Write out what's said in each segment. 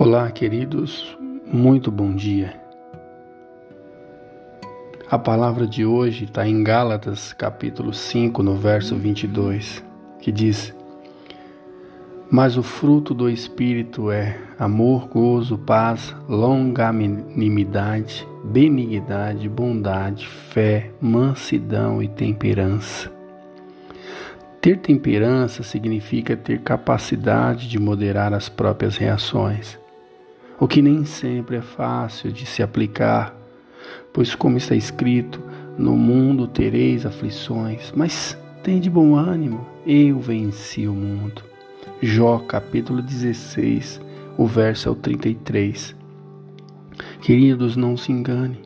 Olá, queridos, muito bom dia. A palavra de hoje está em Gálatas, capítulo 5, no verso 22, que diz: Mas o fruto do Espírito é amor, gozo, paz, longanimidade, benignidade, bondade, fé, mansidão e temperança. Ter temperança significa ter capacidade de moderar as próprias reações o que nem sempre é fácil de se aplicar, pois, como está escrito, no mundo tereis aflições, mas tem de bom ânimo, eu venci o mundo. Jó capítulo 16, o verso é o 33. Queridos, não se engane.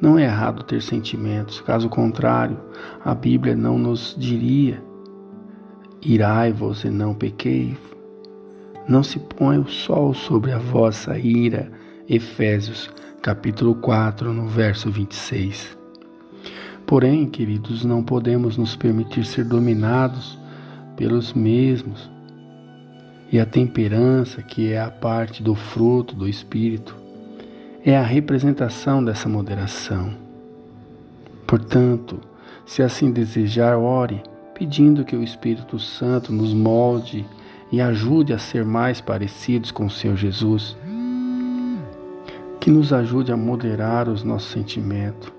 Não é errado ter sentimentos, caso contrário, a Bíblia não nos diria: irai-vos e não pequei. Não se põe o sol sobre a vossa ira. Efésios, capítulo 4, no verso 26. Porém, queridos, não podemos nos permitir ser dominados pelos mesmos. E a temperança, que é a parte do fruto do Espírito, é a representação dessa moderação. Portanto, se assim desejar, ore, pedindo que o Espírito Santo nos molde e ajude a ser mais parecidos com o Senhor Jesus. Que nos ajude a moderar os nossos sentimentos,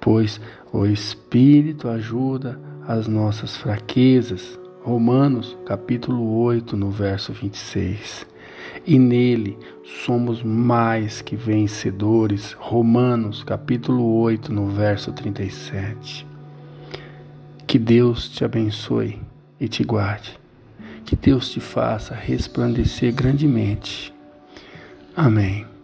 pois o Espírito ajuda as nossas fraquezas. Romanos, capítulo 8, no verso 26. E nele somos mais que vencedores. Romanos, capítulo 8, no verso 37. Que Deus te abençoe e te guarde. Que Deus te faça resplandecer grandemente. Amém.